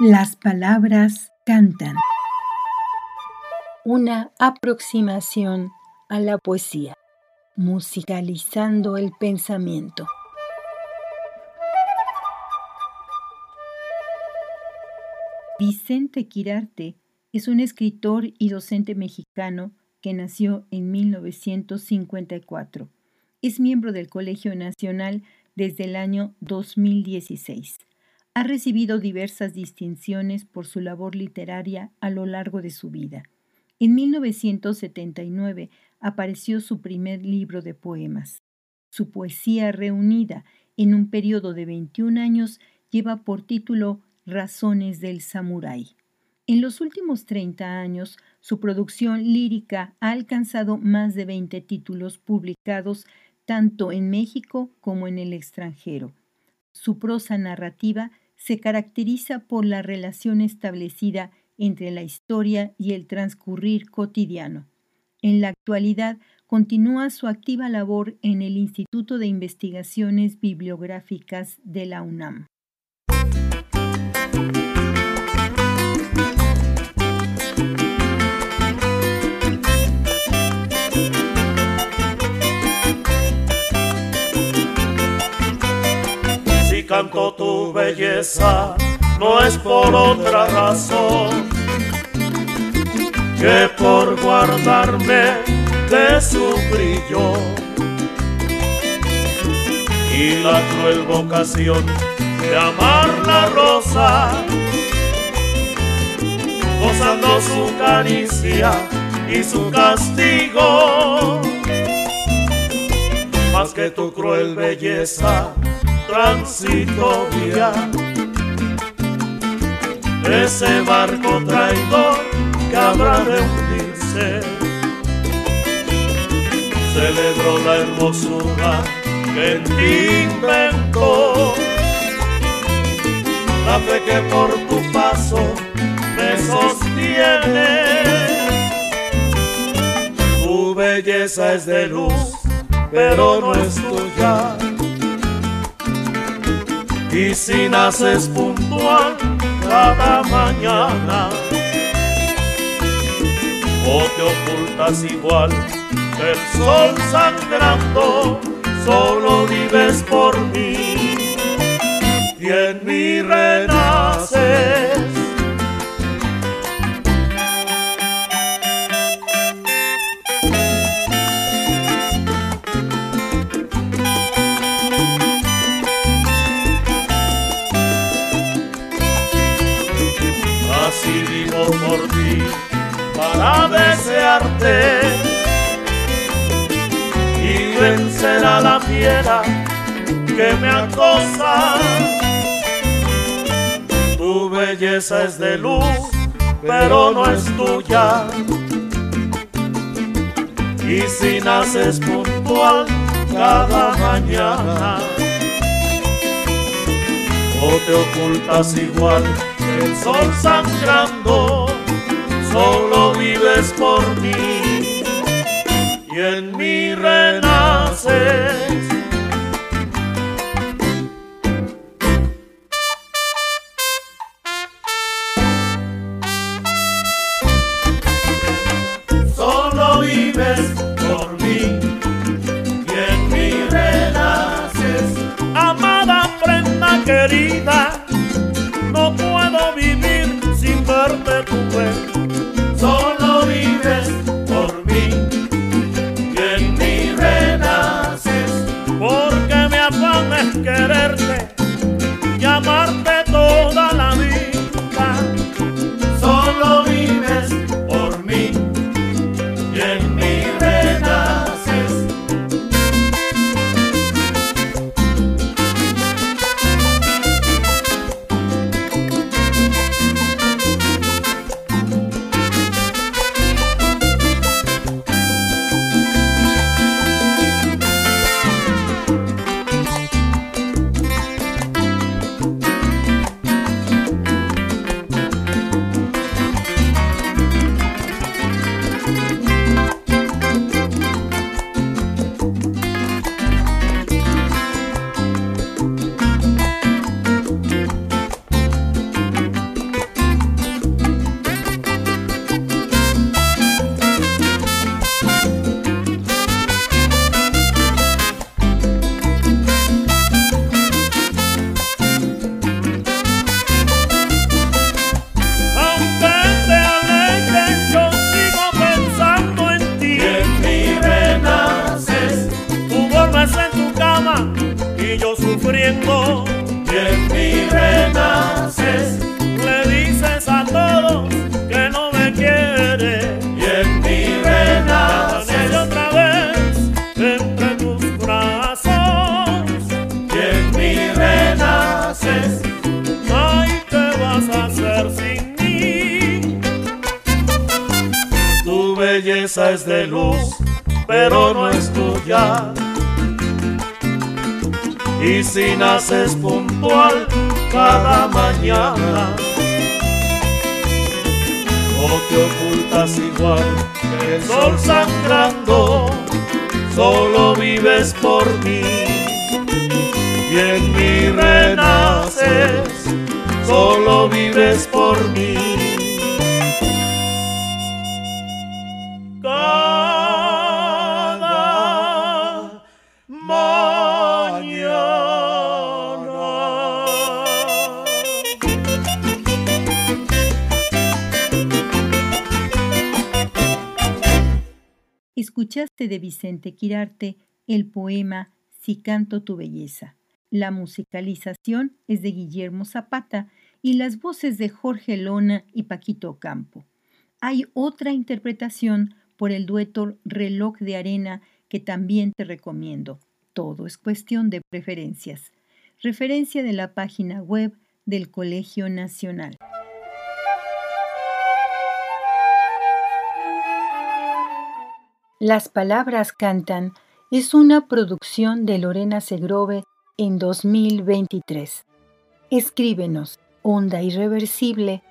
Las palabras cantan. Una aproximación a la poesía, musicalizando el pensamiento. Vicente Quirarte es un escritor y docente mexicano que nació en 1954. Es miembro del Colegio Nacional desde el año 2016 ha recibido diversas distinciones por su labor literaria a lo largo de su vida. En 1979 apareció su primer libro de poemas. Su poesía reunida en un periodo de 21 años lleva por título Razones del Samurái. En los últimos 30 años, su producción lírica ha alcanzado más de 20 títulos publicados tanto en México como en el extranjero. Su prosa narrativa se caracteriza por la relación establecida entre la historia y el transcurrir cotidiano. En la actualidad continúa su activa labor en el Instituto de Investigaciones Bibliográficas de la UNAM. Canto tu belleza, no es por otra razón que por guardarme de su brillo. Y la cruel vocación de amar la rosa, gozando su caricia y su castigo, más que tu cruel belleza transitoria. Ese barco traidor que habrá de hundirse, celebró la hermosura que en ti inventó. La fe que por tu paso me sostiene. Tu belleza es de luz, pero no es tuya y si naces puntual cada mañana o te ocultas igual el sol sangrando, desearte y vencer a la fiera que me acosa. Tu belleza es de luz, pero no es tuya. Y si naces puntual cada mañana, o te ocultas igual el sol sangrando solo vives por mí y en mí renaces. Belleza es de luz, pero no es tuya. Y si naces puntual cada mañana, o te ocultas igual que el sol sangrando, solo vives por mí. Y en mí renaces, solo vives por mí. Escuchaste de Vicente Quirarte el poema Si canto tu belleza. La musicalización es de Guillermo Zapata y las voces de Jorge Lona y Paquito Campo. Hay otra interpretación por el dueto Reloj de Arena que también te recomiendo. Todo es cuestión de preferencias. Referencia de la página web del Colegio Nacional. Las palabras cantan es una producción de Lorena Segrove en 2023. Escríbenos onda irreversible.